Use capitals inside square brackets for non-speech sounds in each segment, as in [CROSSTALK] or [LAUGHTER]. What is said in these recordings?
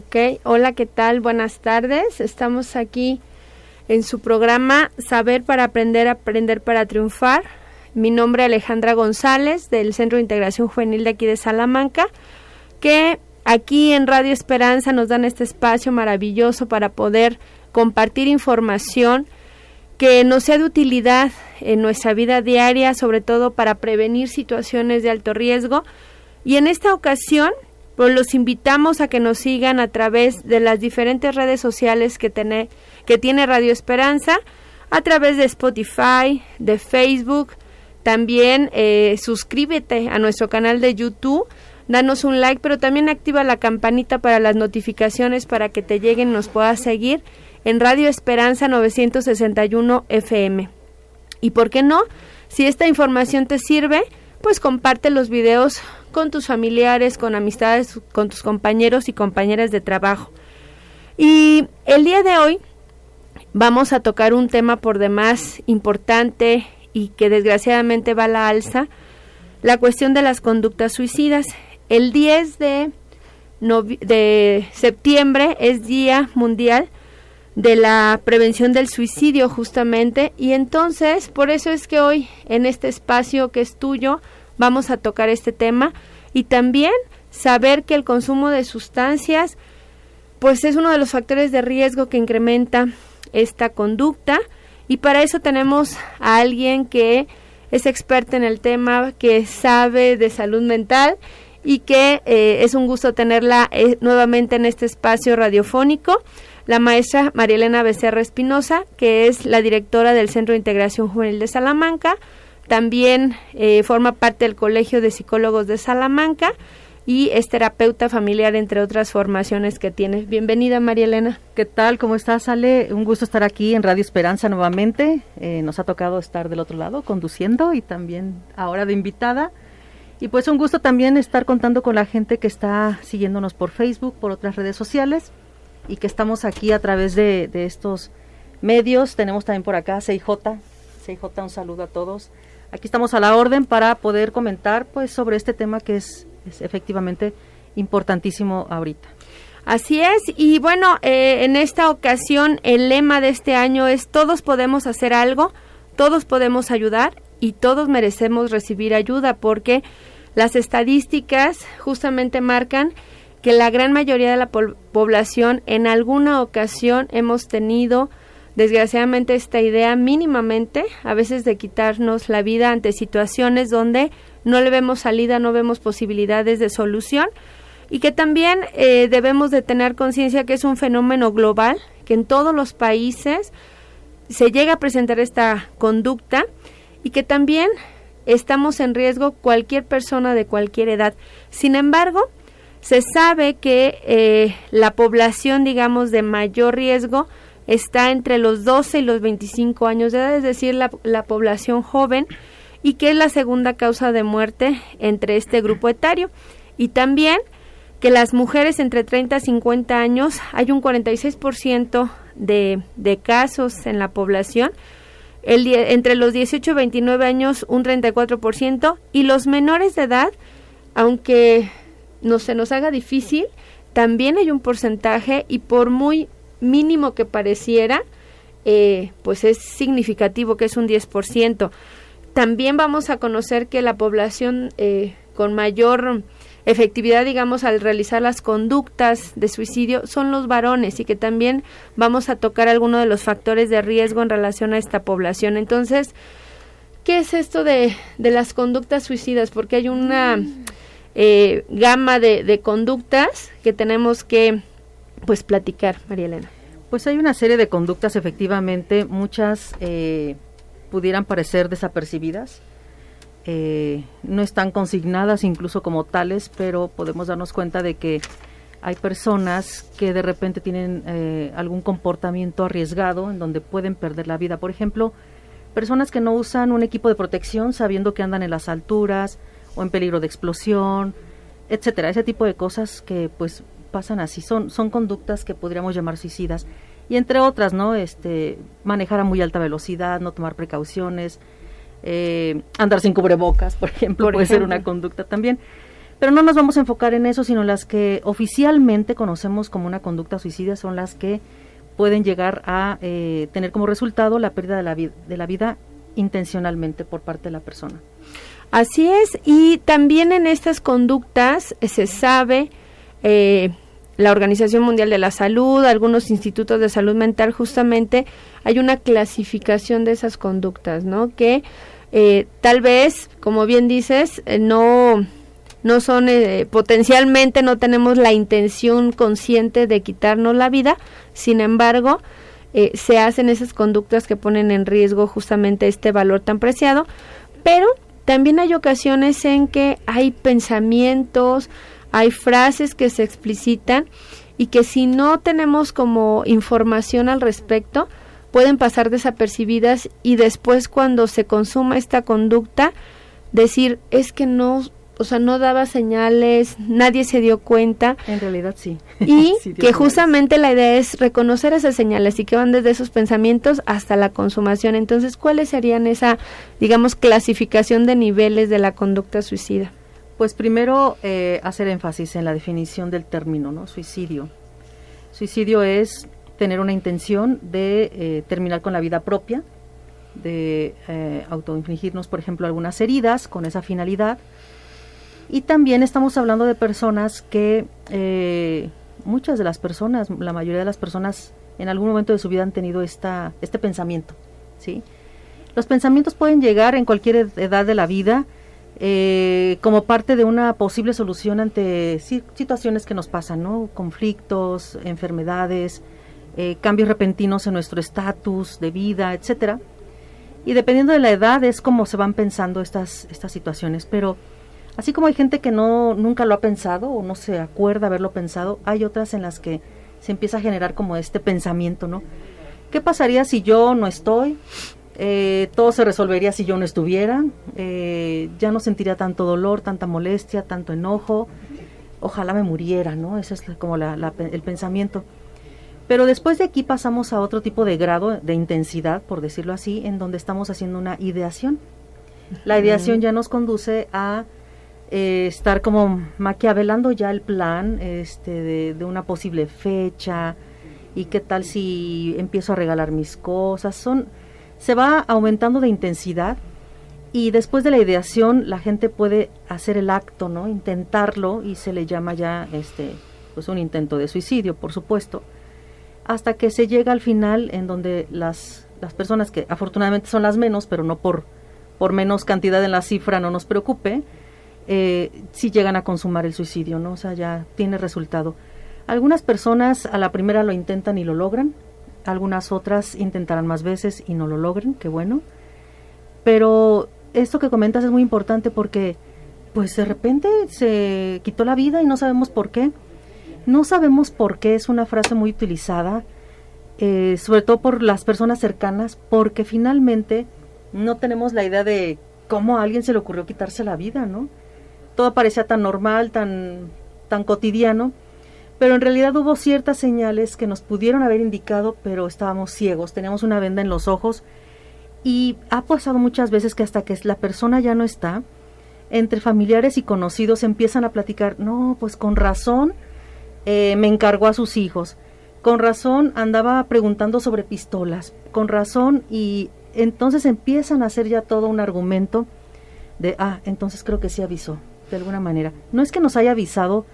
Ok, hola, ¿qué tal? Buenas tardes. Estamos aquí en su programa Saber para Aprender, Aprender para Triunfar. Mi nombre es Alejandra González del Centro de Integración Juvenil de aquí de Salamanca, que aquí en Radio Esperanza nos dan este espacio maravilloso para poder compartir información que nos sea de utilidad en nuestra vida diaria, sobre todo para prevenir situaciones de alto riesgo. Y en esta ocasión pues los invitamos a que nos sigan a través de las diferentes redes sociales que tiene, que tiene Radio Esperanza, a través de Spotify, de Facebook, también eh, suscríbete a nuestro canal de YouTube, danos un like, pero también activa la campanita para las notificaciones para que te lleguen nos puedas seguir en Radio Esperanza 961 FM. Y por qué no, si esta información te sirve, pues comparte los videos con tus familiares, con amistades, con tus compañeros y compañeras de trabajo. Y el día de hoy vamos a tocar un tema por demás importante y que desgraciadamente va a la alza, la cuestión de las conductas suicidas. El 10 de, de septiembre es Día Mundial de la Prevención del Suicidio justamente y entonces por eso es que hoy en este espacio que es tuyo vamos a tocar este tema y también saber que el consumo de sustancias pues es uno de los factores de riesgo que incrementa esta conducta. Y para eso tenemos a alguien que es experta en el tema, que sabe de salud mental y que eh, es un gusto tenerla eh, nuevamente en este espacio radiofónico, la maestra María Elena Becerra Espinosa, que es la directora del Centro de Integración Juvenil de Salamanca, también eh, forma parte del Colegio de Psicólogos de Salamanca y es terapeuta familiar, entre otras formaciones que tiene. Bienvenida, María Elena. ¿Qué tal? ¿Cómo estás, Ale? Un gusto estar aquí en Radio Esperanza nuevamente. Eh, nos ha tocado estar del otro lado conduciendo y también ahora de invitada. Y pues un gusto también estar contando con la gente que está siguiéndonos por Facebook, por otras redes sociales y que estamos aquí a través de, estos medios. Tenemos también por acá CIJ. CIJ, un saludo a todos aquí estamos a la orden para poder comentar pues sobre este tema que es, efectivamente importantísimo ahorita. Así es, y bueno, eh, en esta ocasión el lema de este año es todos podemos hacer algo, todos podemos ayudar y todos merecemos recibir ayuda porque las estadísticas justamente marcan que la gran mayoría de la población en alguna ocasión hemos tenido desgraciadamente esta idea mínimamente a veces de quitarnos la vida ante situaciones donde no le vemos salida, no vemos posibilidades de solución y que también eh, debemos de tener conciencia que es un fenómeno global, que en todos los países se llega a presentar esta conducta y que también estamos en riesgo cualquier persona de cualquier edad. Sin embargo, se sabe que eh, la población, digamos, de mayor riesgo está entre los 12 y los 25 años de edad, es decir, la, población joven, y que es la segunda causa de muerte entre este grupo etario. Y también que las mujeres entre 30 y 50 años hay un 46% de, de casos en la población, el, entre los 18 y 29 años un 34% y los menores de edad, aunque no se nos haga difícil, también hay un porcentaje y por muy mínimo que pareciera, eh, pues es significativo que es un 10%. También vamos a conocer que la población eh, con mayor efectividad, digamos, al realizar las conductas de suicidio son los varones y que también vamos a tocar algunos de los factores de riesgo en relación a esta población. Entonces, ¿qué es esto de, de las conductas suicidas? Porque hay una eh, gama de, de conductas que tenemos que pues platicar, María Elena? Pues hay una serie de conductas, efectivamente, muchas eh, pudieran parecer desapercibidas, eh, no están consignadas incluso como tales, pero podemos darnos cuenta de que hay personas que de repente tienen eh, algún comportamiento arriesgado en donde pueden perder la vida. Por ejemplo, personas que no usan un equipo de protección sabiendo que andan en las alturas o en peligro de explosión, etcétera. Ese tipo de cosas que pues pasan así, son, son conductas que podríamos llamar suicidas. Y entre otras, ¿no? Este, manejar a muy alta velocidad, no tomar precauciones, eh, andar sin cubrebocas, por ejemplo, puede ser una conducta también. Pero no nos vamos a enfocar en eso, sino las que oficialmente conocemos como una conducta suicida son las que pueden llegar a eh, tener como resultado la pérdida de la, de la vida intencionalmente por parte de la persona. Así es, y también en estas conductas se sabe, eh, la Organización Mundial de la Salud, algunos institutos de salud mental, justamente hay una clasificación de esas conductas, ¿no? Que eh, tal vez, como bien dices, eh, no no son potencialmente no tenemos la intención consciente de quitarnos la vida, sin embargo, se hacen esas conductas que ponen en riesgo justamente este valor tan preciado, pero también hay ocasiones en que hay pensamientos, hay frases que se explicitan y que si no tenemos como información al respecto, pueden pasar desapercibidas y después cuando se consuma esta conducta, decir, es que no o sea, no daba señales, nadie se dio cuenta. En realidad sí. Y [LAUGHS] que justamente la idea es reconocer esas señales y que van desde esos pensamientos hasta la consumación. Entonces, ¿cuáles serían esa, digamos, clasificación de niveles de la conducta suicida? Pues primero eh, hacer énfasis en la definición del término, ¿no? Suicidio. Suicidio es tener una intención de eh, terminar con la vida propia, de eh, autoinfligirnos, por ejemplo, algunas heridas con esa finalidad y también estamos hablando de personas que, eh, muchas de las personas, la mayoría de las personas en algún momento de su vida han tenido esta, este pensamiento, ¿sí? Los pensamientos pueden llegar en cualquier edad de la vida eh, como parte de una posible solución ante situaciones que nos pasan, ¿no? Conflictos, enfermedades, eh, cambios repentinos en nuestro estatus de vida, etcétera. Y dependiendo de la edad es como se van pensando estas, estas situaciones, pero Así como hay gente que no nunca lo ha pensado o no se acuerda haberlo pensado, hay otras en las que se empieza a generar como este pensamiento, ¿no? ¿Qué pasaría si yo no estoy? Eh, todo se resolvería si yo no estuviera. Eh, ya no sentiría tanto dolor, tanta molestia, tanto enojo. Ojalá me muriera, ¿no? Ese es como el pensamiento. Pero después de aquí pasamos a otro tipo de grado de intensidad, por decirlo así, en donde estamos haciendo una ideación. La ideación ya nos conduce a eh, estar como maquiavelando ya el plan este, de, una posible fecha y qué tal si empiezo a regalar mis cosas. Son, se va aumentando de intensidad y después de la ideación la gente puede hacer el acto, ¿no? Intentarlo y se le llama ya este, pues un intento de suicidio, por supuesto, hasta que se llega al final en donde las, las personas que afortunadamente son las menos, pero no por, por menos cantidad en la cifra no nos preocupe, eh, si llegan a consumar el suicidio, ¿no? O sea, ya tiene resultado. Algunas personas a la primera lo intentan y lo logran, algunas otras intentarán más veces y no lo logren, qué bueno. Pero esto que comentas es muy importante porque, pues de repente se quitó la vida y no sabemos por qué. No sabemos por qué es una frase muy utilizada, eh, sobre todo por las personas cercanas, porque finalmente no tenemos la idea de cómo a alguien se le ocurrió quitarse la vida, ¿no? todo parecía tan normal, tan, tan cotidiano, pero en realidad hubo ciertas señales que nos pudieron haber indicado, pero estábamos ciegos, teníamos una venda en los ojos. Y ha pasado muchas veces que hasta que la persona ya no está, entre familiares y conocidos empiezan a platicar, no, pues con razón eh, me encargó a sus hijos, con razón andaba preguntando sobre pistolas, con razón y entonces empiezan a hacer ya todo un argumento de, ah, entonces creo que sí avisó, de alguna manera. No es que nos haya avisado,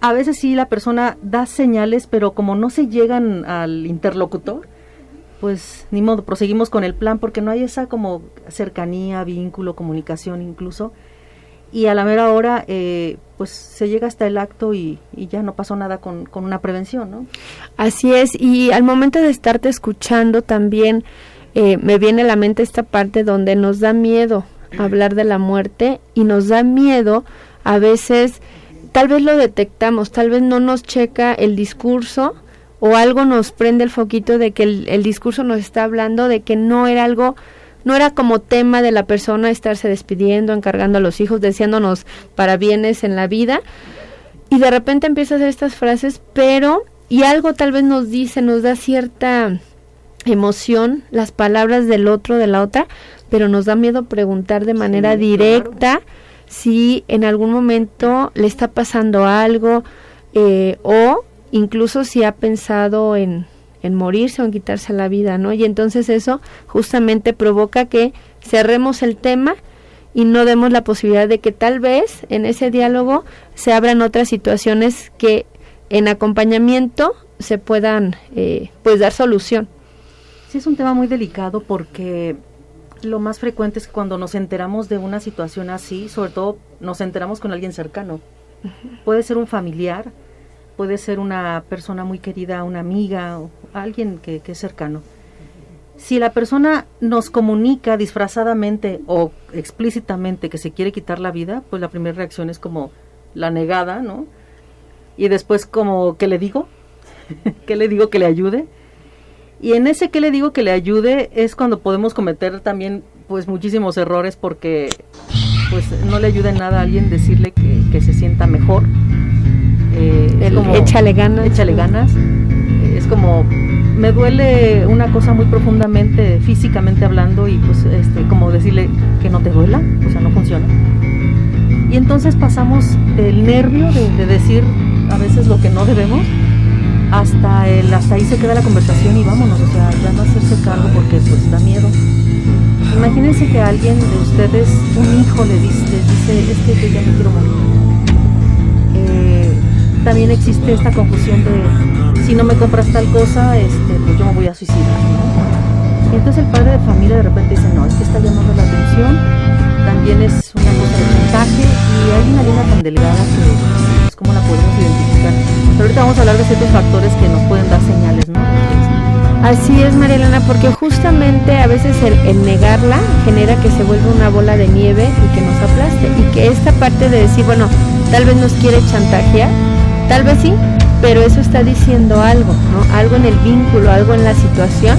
a veces sí la persona da señales, pero como no se llegan al interlocutor, pues ni modo, proseguimos con el plan porque no hay esa como cercanía, vínculo, comunicación incluso. Y a la mera hora, eh, pues se llega hasta el acto y, ya no pasó nada con, con, una prevención, ¿no? Así es, y al momento de estarte escuchando también eh, me viene a la mente esta parte donde nos da miedo hablar de la muerte y nos da miedo a veces, tal vez lo detectamos, tal vez no nos checa el discurso o algo nos prende el foquito de que el, discurso nos está hablando de que no era algo no era como tema de la persona estarse despidiendo, encargando a los hijos, deseándonos para bienes en la vida. Y de repente empieza a hacer estas frases, pero, y algo tal vez nos dice, nos da cierta emoción, las palabras del otro, de la otra, pero nos da miedo preguntar de manera directa si en algún momento le está pasando algo eh, o incluso si ha pensado en, en morirse o en quitarse la vida, ¿no? Y entonces eso justamente provoca que cerremos el tema y no demos la posibilidad de que tal vez en ese diálogo se abran otras situaciones que en acompañamiento se puedan eh, pues dar solución. Sí, es un tema muy delicado porque lo más frecuente es que cuando nos enteramos de una situación así, sobre todo nos enteramos con alguien cercano. Puede ser un familiar, puede ser una persona muy querida, una amiga, o alguien que, que es cercano. Si la persona nos comunica disfrazadamente o explícitamente que se quiere quitar la vida, pues la primera reacción es como la negada, ¿no? Y después como, ¿qué le digo? [LAUGHS] ¿Qué le digo que le ayude? Y en ese que le digo que le ayude es cuando podemos cometer también pues muchísimos errores porque pues no le ayuda en nada a alguien decirle que, se sienta mejor. Eh, échale ganas. Échale ganas. es como me duele una cosa muy profundamente físicamente hablando y pues este como decirle que no te duela, o sea, no funciona. Y entonces pasamos del nervio de, de decir a veces lo que no debemos hasta el hasta ahí se queda la conversación y vámonos, o sea, ya no hacerse cargo porque pues da miedo. Imagínense que alguien de ustedes, un hijo le dice, dice, es que yo ya me quiero morir. Eh, también existe esta confusión de si no me compras tal cosa, este, pues yo me voy a suicidar. Y entonces el padre de familia de repente dice, no, es que está llamando la atención, también es una cosa de montaje y hay una línea tan delgada que cómo la podemos identificar. Ahorita vamos a hablar de ciertos factores que nos pueden dar señales. Así es, María Elena, porque justamente a veces el, negarla genera que se vuelva una bola de nieve y que nos aplaste. Y que esta parte de decir, bueno, tal vez nos quiere chantajear, tal vez sí, pero eso está diciendo algo, ¿no? Algo en el vínculo, algo en la situación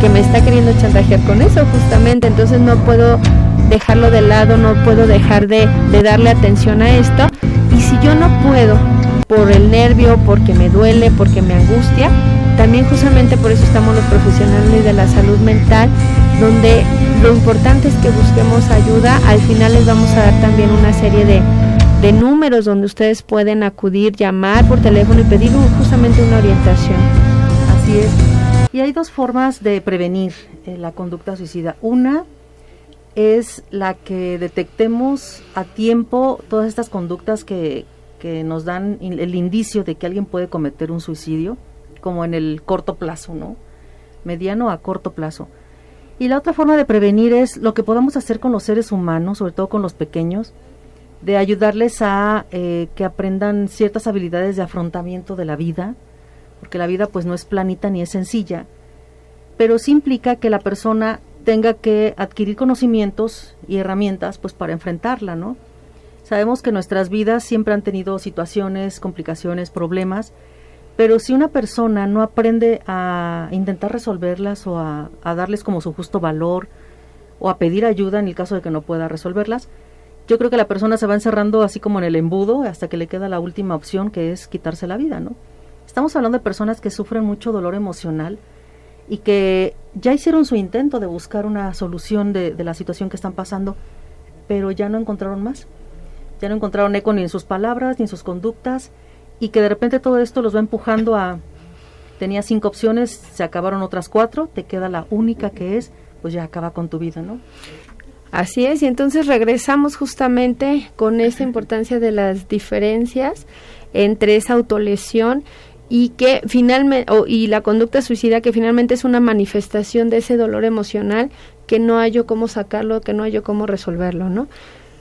que me está queriendo chantajear con eso justamente. Entonces no puedo dejarlo de lado, no puedo dejar de, de darle atención a esto y si yo no puedo, por el nervio, porque me duele, porque me angustia, también justamente por eso estamos los profesionales de la salud mental, donde lo importante es que busquemos ayuda. Al final les vamos a dar también una serie de, de números donde ustedes pueden acudir, llamar por teléfono y pedir justamente una orientación. Así es. Y hay dos formas de prevenir eh, la conducta suicida. Una es la que detectemos a tiempo todas estas conductas que, que nos dan el indicio de que alguien puede cometer un suicidio, como en el corto plazo, ¿no? Mediano a corto plazo. Y la otra forma de prevenir es lo que podamos hacer con los seres humanos, sobre todo con los pequeños, de ayudarles a eh, que aprendan ciertas habilidades de afrontamiento de la vida, porque la vida pues no es planita ni es sencilla, pero sí implica que la persona tenga que adquirir conocimientos y herramientas pues para enfrentarla, ¿no? Sabemos que nuestras vidas siempre han tenido situaciones, complicaciones, problemas, pero si una persona no aprende a intentar resolverlas o a, darles como su justo valor o a pedir ayuda en el caso de que no pueda resolverlas, yo creo que la persona se va encerrando así como en el embudo hasta que le queda la última opción que es quitarse la vida, ¿no? Estamos hablando de personas que sufren mucho dolor emocional, y que ya hicieron su intento de buscar una solución de, la situación que están pasando, pero ya no encontraron más. Ya no encontraron eco ni en sus palabras, ni en sus conductas, y que de repente todo esto los va empujando a, tenía cinco opciones, se acabaron otras cuatro, te queda la única que es, pues ya acaba con tu vida, ¿no? Así es, y entonces regresamos justamente con esta importancia de las diferencias entre esa autolesión y que finalmente y la conducta suicida que finalmente es una manifestación de ese dolor emocional que no hay yo cómo sacarlo, que no hay cómo resolverlo, ¿no?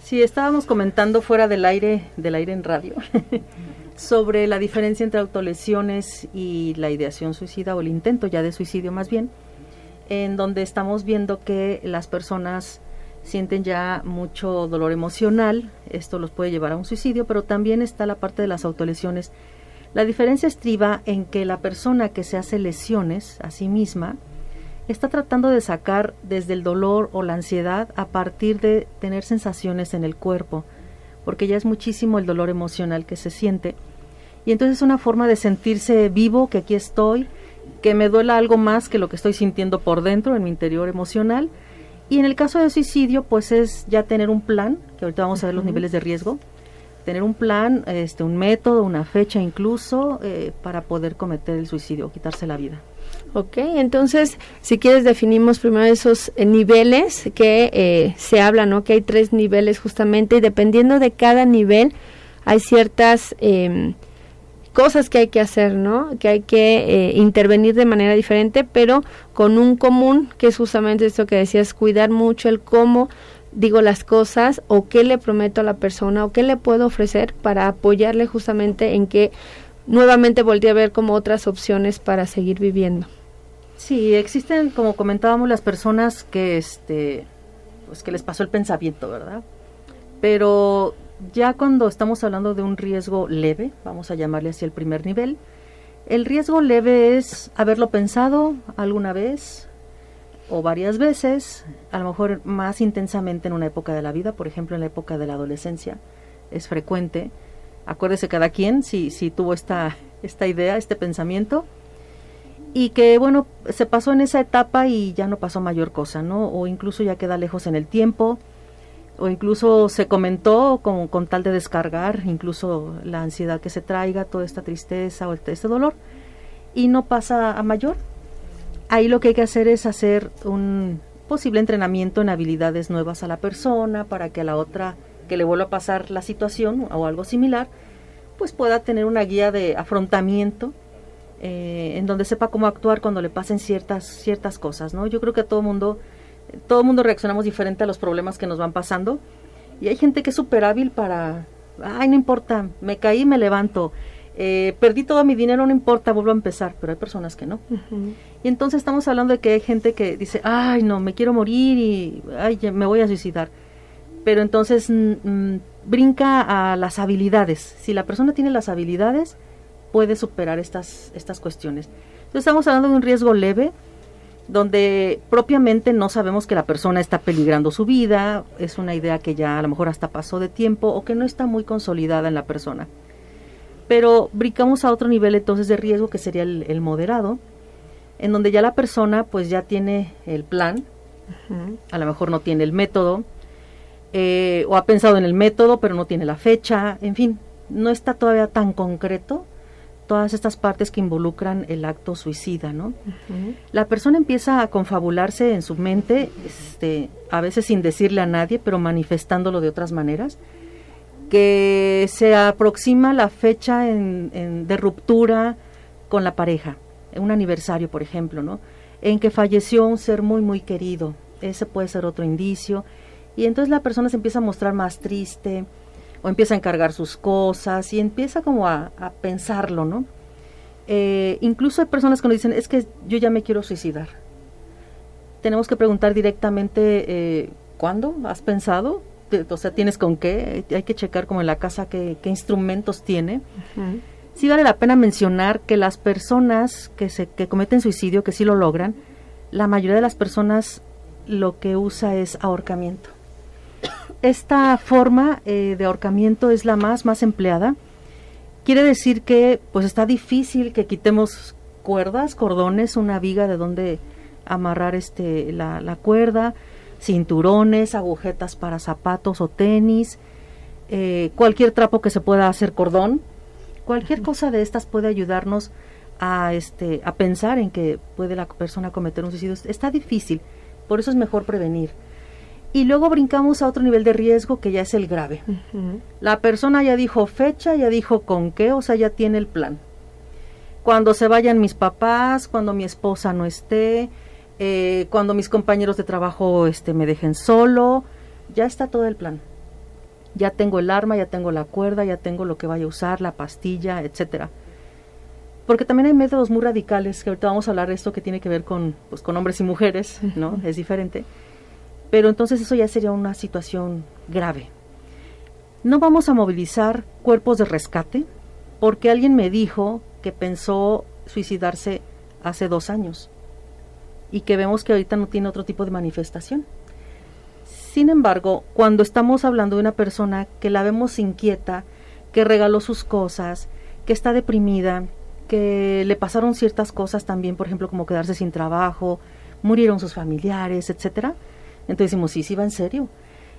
Sí, estábamos comentando fuera del aire, del aire en radio, [LAUGHS] sobre la diferencia entre autolesiones y la ideación suicida o el intento ya de suicidio más bien, en donde estamos viendo que las personas sienten ya mucho dolor emocional, esto los puede llevar a un suicidio, pero también está la parte de las autolesiones la diferencia estriba en que la persona que se hace lesiones a sí misma está tratando de sacar desde el dolor o la ansiedad a partir de tener sensaciones en el cuerpo, porque ya es muchísimo el dolor emocional que se siente. Y entonces es una forma de sentirse vivo, que aquí estoy, que me duela algo más que lo que estoy sintiendo por dentro, en mi interior emocional, Y en el caso de suicidio, pues es ya tener un plan, que ahorita vamos a ver los niveles de riesgo, tener un plan, este, un método, una fecha incluso, eh, para poder cometer el suicidio o quitarse la vida. Ok, entonces, si quieres, definimos primero esos eh, niveles que eh, se hablan, ¿no? Que hay tres niveles justamente, y dependiendo de cada nivel, hay ciertas em, cosas que hay que hacer, ¿no? Que hay que intervenir de manera diferente, pero con un común, que es justamente esto que decías, cuidar mucho el cómo digo las cosas o qué le prometo a la persona o qué le puedo ofrecer para apoyarle justamente en que nuevamente voltee a ver como otras opciones para seguir viviendo. Sí, existen, como comentábamos, las personas que, este, pues que les pasó el pensamiento, ¿verdad? Pero ya cuando estamos hablando de un riesgo leve, vamos a llamarle así el primer nivel, el riesgo leve es haberlo pensado alguna vez, o varias veces, a lo mejor más intensamente en una época de la vida, por ejemplo en la época de la adolescencia, es frecuente. Acuérdese cada quien si, si tuvo esta, esta idea, este pensamiento, y que bueno, se pasó en esa etapa y ya no pasó mayor cosa, ¿no? O incluso ya queda lejos en el tiempo, o incluso se comentó con, con tal de descargar incluso la ansiedad que se traiga, toda esta tristeza o este dolor, y no pasa a mayor, ahí lo que hay que hacer es hacer un posible entrenamiento en habilidades nuevas a la persona para que a la otra que le vuelva a pasar la situación o algo similar, pues pueda tener una guía de afrontamiento eh, en donde sepa cómo actuar cuando le pasen ciertas ciertas cosas, ¿no? Yo creo que todo mundo todo mundo reaccionamos diferente a los problemas que nos van pasando y hay gente que es súper hábil para, ay, no importa, me caí, me levanto, eh, perdí todo mi dinero, no importa, vuelvo a empezar, pero hay personas que no. Y entonces estamos hablando de que hay gente que dice, ay, no, me quiero morir y ay, me voy a suicidar. Pero entonces mm, mm, brinca a las habilidades. Si la persona tiene las habilidades, puede superar estas, estas cuestiones. Entonces estamos hablando de un riesgo leve, donde propiamente no sabemos que la persona está peligrando su vida, es una idea que ya a lo mejor hasta pasó de tiempo o que no está muy consolidada en la persona pero brincamos a otro nivel entonces de riesgo que sería el, moderado, en donde ya la persona pues ya tiene el plan, a lo mejor no tiene el método, eh, o ha pensado en el método pero no tiene la fecha, en fin, no está todavía tan concreto todas estas partes que involucran el acto suicida, ¿no? La persona empieza a confabularse en su mente, este, a veces sin decirle a nadie, pero manifestándolo de otras maneras que se aproxima la fecha de ruptura con la pareja, un aniversario, por ejemplo, ¿no? En que falleció un ser muy, muy querido. Ese puede ser otro indicio. Y entonces la persona se empieza a mostrar más triste o empieza a encargar sus cosas y empieza como a, pensarlo, ¿no? Eh, incluso hay personas que nos dicen, es que yo ya me quiero suicidar. Tenemos que preguntar directamente, eh, ¿cuándo? ¿Has pensado? o sea, tienes con qué, hay que checar como en la casa qué, instrumentos tiene. Sí vale la pena mencionar que las personas que, se, que cometen suicidio, que sí lo logran, la mayoría de las personas lo que usa es ahorcamiento. Esta forma eh, de ahorcamiento es la más, más empleada. Quiere decir que pues está difícil que quitemos cuerdas, cordones, una viga de donde amarrar este, la, la cuerda, cinturones, agujetas para zapatos o tenis, eh, cualquier trapo que se pueda hacer cordón, cualquier cosa de estas puede ayudarnos a este a pensar en que puede la persona cometer un suicidio. Está difícil, por eso es mejor prevenir. Y luego brincamos a otro nivel de riesgo que ya es el grave. La persona ya dijo fecha, ya dijo con qué, o sea, ya tiene el plan. Cuando se vayan mis papás, cuando mi esposa no esté, eh, cuando mis compañeros de trabajo este, me dejen solo, ya está todo el plan. Ya tengo el arma, ya tengo la cuerda, ya tengo lo que vaya a usar, la pastilla, etcétera. Porque también hay métodos muy radicales, que ahorita vamos a hablar de esto que tiene que ver con, pues, con hombres y mujeres, ¿no? [LAUGHS] Es diferente. Pero entonces eso ya sería una situación grave. No vamos a movilizar cuerpos de rescate porque alguien me dijo que pensó suicidarse hace dos años y que vemos que ahorita no tiene otro tipo de manifestación. Sin embargo, cuando estamos hablando de una persona que la vemos inquieta, que regaló sus cosas, que está deprimida, que le pasaron ciertas cosas también, por ejemplo, como quedarse sin trabajo, murieron sus familiares, etcétera, Entonces decimos, sí, sí va en serio.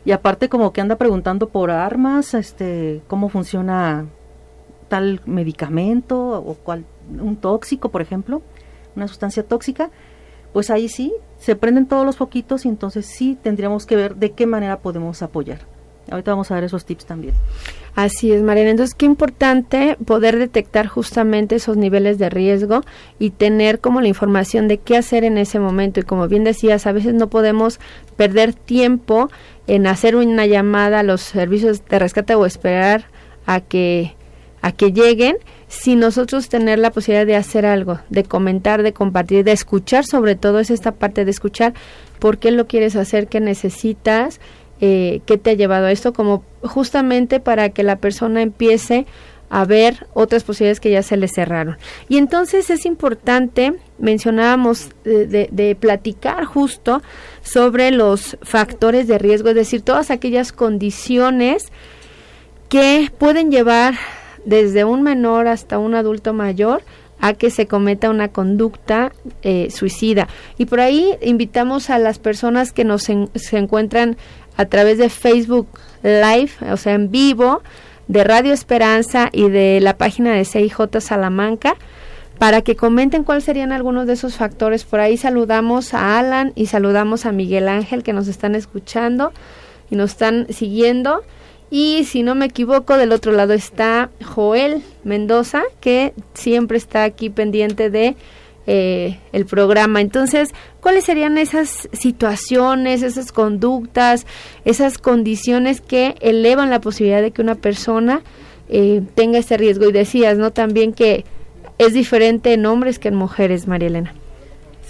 Y aparte como que anda preguntando por armas, este, cómo funciona tal medicamento o cuál, un tóxico, por ejemplo, una sustancia tóxica, pues ahí sí, se prenden todos los foquitos y entonces sí tendríamos que ver de qué manera podemos apoyar. Ahorita vamos a ver esos tips también. Así es, Mariana. Entonces, qué importante poder detectar justamente esos niveles de riesgo y tener como la información de qué hacer en ese momento. Y como bien decías, a veces no podemos perder tiempo en hacer una llamada a los servicios de rescate o esperar a que a que lleguen, si nosotros tener la posibilidad de hacer algo, de comentar, de compartir, de escuchar, sobre todo es esta parte de escuchar, por qué lo quieres hacer, qué necesitas, eh, qué te ha llevado a esto, como justamente para que la persona empiece a ver otras posibilidades que ya se le cerraron. Y entonces es importante, mencionábamos, de, de, platicar justo sobre los factores de riesgo, es decir, todas aquellas condiciones que pueden llevar desde un menor hasta un adulto mayor a que se cometa una conducta eh, suicida. Y por ahí invitamos a las personas que nos se encuentran a través de Facebook Live, o sea, en vivo, de Radio Esperanza y de la página de CIJ Salamanca, para que comenten cuáles serían algunos de esos factores. Por ahí saludamos a Alan y saludamos a Miguel Ángel que nos están escuchando y nos están siguiendo. Y si no me equivoco, del otro lado está Joel Mendoza, que siempre está aquí pendiente de eh, el programa. Entonces, ¿cuáles serían esas situaciones, esas conductas, esas condiciones que elevan la posibilidad de que una persona eh, tenga ese riesgo? Y decías, ¿no? También que es diferente en hombres que en mujeres, María Elena.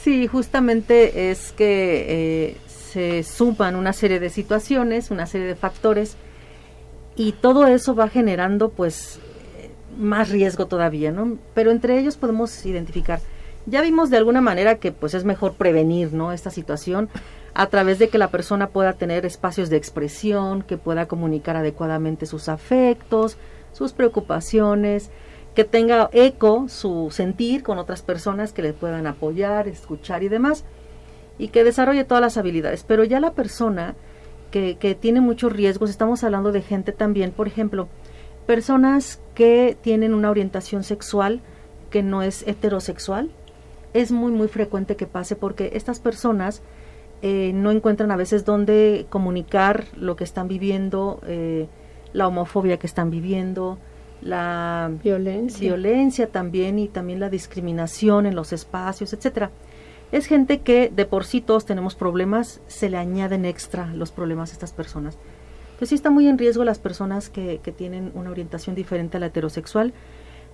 Sí, justamente es que eh, se suman una serie de situaciones, una serie de factores y todo eso va generando pues más riesgo todavía, ¿no? Pero entre ellos podemos identificar ya vimos de alguna manera que pues es mejor prevenir, ¿no? Esta situación a través de que la persona pueda tener espacios de expresión, que pueda comunicar adecuadamente sus afectos, sus preocupaciones, que tenga eco su sentir con otras personas que le puedan apoyar, escuchar y demás, y que desarrolle todas las habilidades. Pero ya la persona que, que tiene muchos riesgos, estamos hablando de gente también, por ejemplo, personas que tienen una orientación sexual que no es heterosexual, es muy, muy frecuente que pase porque estas personas eh, no encuentran a veces dónde comunicar lo que están viviendo, eh, la homofobia que están viviendo, la violencia. violencia también y también la discriminación en los espacios, etcétera. Es gente que de por sí todos tenemos problemas, se le añaden extra los problemas a estas personas. Pues sí está muy en riesgo las personas que, tienen una orientación diferente a la heterosexual,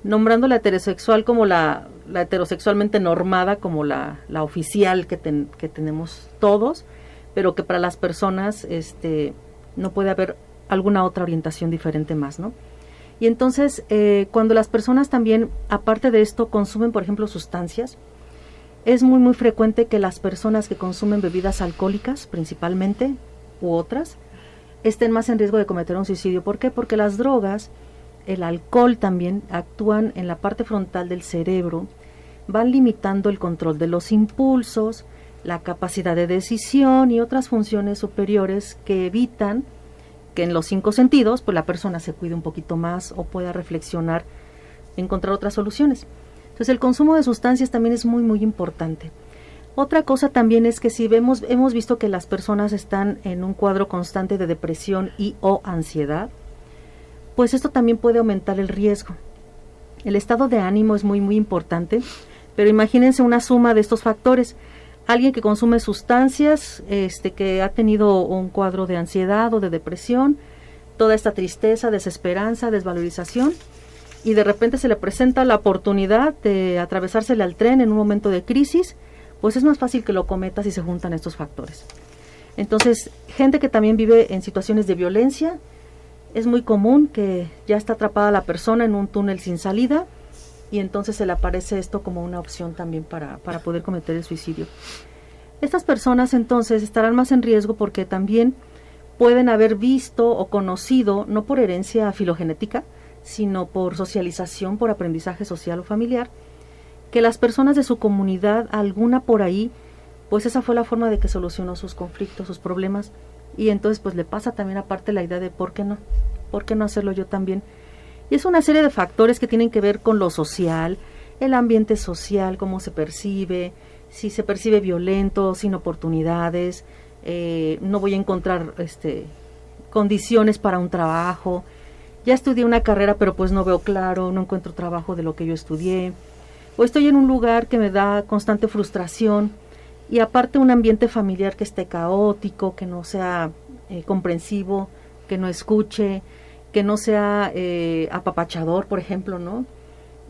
nombrando la heterosexual como la, heterosexualmente normada, como la, oficial que, que tenemos todos, pero que para las personas este, no puede haber alguna otra orientación diferente más, ¿no? Y entonces, eh, cuando las personas también, aparte de esto, consumen, por ejemplo, sustancias, es muy, muy frecuente que las personas que consumen bebidas alcohólicas, principalmente, u otras, estén más en riesgo de cometer un suicidio. ¿Por qué? Porque las drogas el alcohol también actúan en la parte frontal del cerebro, van limitando el control de los impulsos, la capacidad de decisión y otras funciones superiores que evitan que en los cinco sentidos pues la persona se cuide un poquito más o pueda reflexionar, encontrar otras soluciones. Entonces el consumo de sustancias también es muy muy importante. Otra cosa también es que si vemos hemos visto que las personas están en un cuadro constante de depresión y o ansiedad, pues esto también puede aumentar el riesgo. El estado de ánimo es muy, muy importante, pero imagínense una suma de estos factores. Alguien que consume sustancias, este, que ha tenido un cuadro de ansiedad o de depresión, toda esta tristeza, desesperanza, desvalorización, y de repente se le presenta la oportunidad de atravesársele al tren en un momento de crisis, pues es más fácil que lo cometa si se juntan estos factores. Entonces, gente que también vive en situaciones de violencia, es muy común que ya está atrapada la persona en un túnel sin salida y entonces se le aparece esto como una opción también para, para poder cometer el suicidio. Estas personas entonces estarán más en riesgo porque también pueden haber visto o conocido, no por herencia filogenética, sino por socialización, por aprendizaje social o familiar, que las personas de su comunidad, alguna por ahí, pues esa fue la forma de que solucionó sus conflictos, sus problemas. Y entonces pues le pasa también aparte la idea de por qué no, por qué no hacerlo yo también. Y es una serie de factores que tienen que ver con lo social, el ambiente social, cómo se percibe, si se percibe violento, sin oportunidades, eh, no voy a encontrar este, condiciones para un trabajo, ya estudié una carrera pero pues no veo claro, no encuentro trabajo de lo que yo estudié, o estoy en un lugar que me da constante frustración y aparte un ambiente familiar que esté caótico, que no sea eh, comprensivo, que no escuche, que no sea eh, apapachador, por ejemplo, ¿no?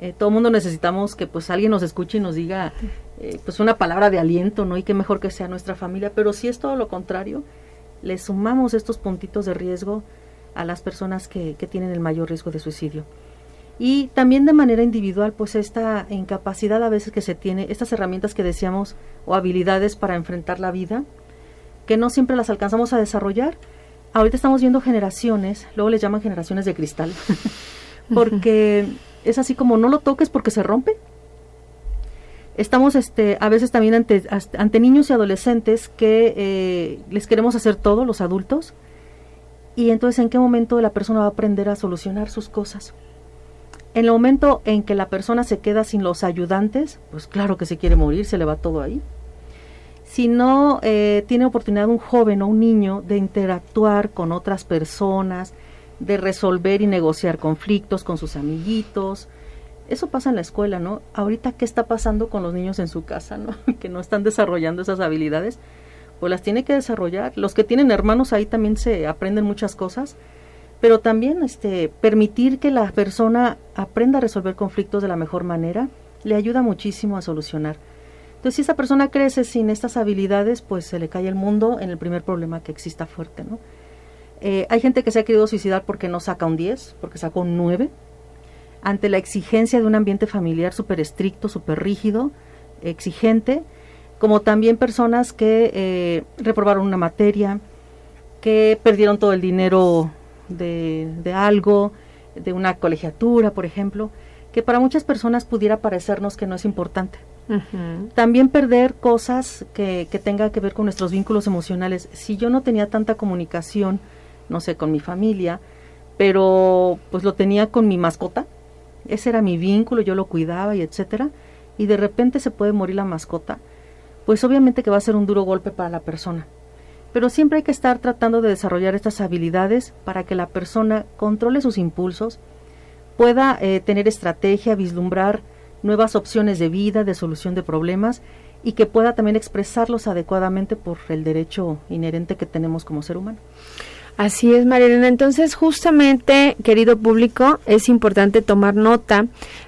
Eh, todo el mundo necesitamos que pues alguien nos escuche y nos diga pues una palabra de aliento, ¿no? Y qué mejor que sea nuestra familia, pero si es todo lo contrario, le sumamos estos puntitos de riesgo a las personas que, que tienen el mayor riesgo de suicidio. Y también de manera individual, pues esta incapacidad a veces que se tiene, estas herramientas que decíamos o habilidades para enfrentar la vida, que no siempre las alcanzamos a desarrollar. Ahorita estamos viendo generaciones, luego les llaman generaciones de cristal, [LAUGHS] porque es así como no lo toques porque se rompe. Estamos este, a veces también ante, ante niños y adolescentes que eh, les queremos hacer todo, los adultos, y entonces en qué momento la persona va a aprender a solucionar sus cosas. En el momento en que la persona se queda sin los ayudantes, pues claro que se quiere morir, se le va todo ahí. Si no eh, tiene oportunidad un joven o un niño de interactuar con otras personas, de resolver y negociar conflictos con sus amiguitos, eso pasa en la escuela, ¿no? Ahorita, ¿qué está pasando con los niños en su casa, ¿no? [LAUGHS] que no están desarrollando esas habilidades, pues las tiene que desarrollar. Los que tienen hermanos ahí también se aprenden muchas cosas pero también este, permitir que la persona aprenda a resolver conflictos de la mejor manera le ayuda muchísimo a solucionar. Entonces, si esa persona crece sin estas habilidades, pues se le cae el mundo en el primer problema que exista fuerte, ¿no? Eh, hay gente que se ha querido suicidar porque no saca un 10, porque sacó un 9, ante la exigencia de un ambiente familiar súper estricto, súper rígido, exigente, como también personas que eh, reprobaron una materia, que perdieron todo el dinero de, algo, de una colegiatura, por ejemplo, que para muchas personas pudiera parecernos que no es importante. También perder cosas que, que tengan que ver con nuestros vínculos emocionales. Si yo no tenía tanta comunicación, no sé, con mi familia, pero pues lo tenía con mi mascota, ese era mi vínculo, yo lo cuidaba y etcétera, y de repente se puede morir la mascota, pues obviamente que va a ser un duro golpe para la persona pero siempre hay que estar tratando de desarrollar estas habilidades para que la persona controle sus impulsos, pueda eh, tener estrategia, vislumbrar nuevas opciones de vida, de solución de problemas y que pueda también expresarlos adecuadamente por el derecho inherente que tenemos como ser humano. Así es, Marilena. Entonces, justamente, querido público, es importante tomar nota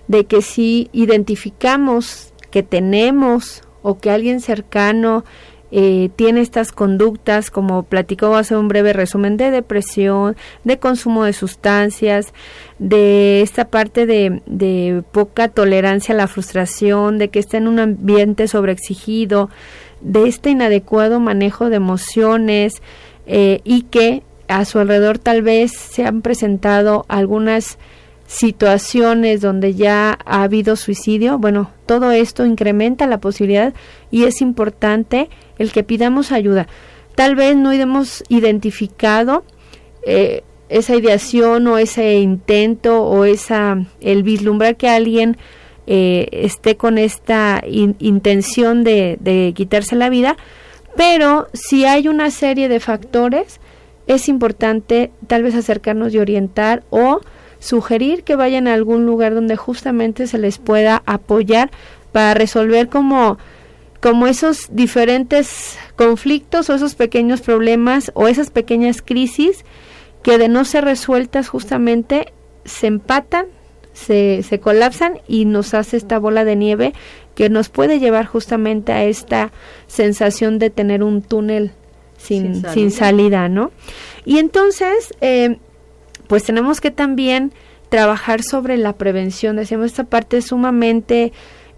de que si identificamos que tenemos o que alguien cercano eh, tiene estas conductas, como platicó hace un breve resumen, de depresión, de consumo de sustancias, de esta parte de, poca tolerancia a la frustración, de que está en un ambiente sobreexigido, de este inadecuado manejo de emociones eh, y que a su alrededor tal vez se han presentado algunas situaciones donde ya ha habido suicidio, bueno, todo esto incrementa la posibilidad y es importante el que pidamos ayuda. Tal vez no hemos identificado eh, esa ideación o ese intento o esa el vislumbrar que alguien eh, esté con esta intención de, de quitarse la vida, pero si hay una serie de factores, es importante tal vez acercarnos y orientar o sugerir que vayan a algún lugar donde justamente se les pueda apoyar para resolver como como esos diferentes conflictos o esos pequeños problemas o esas pequeñas crisis que de no ser resueltas justamente se empatan, se, se colapsan y nos hace esta bola de nieve que nos puede llevar justamente a esta sensación de tener un túnel sin, sin, salida. ¿no? Y entonces, eh, pues tenemos que también trabajar sobre la prevención. Decíamos, esta parte es sumamente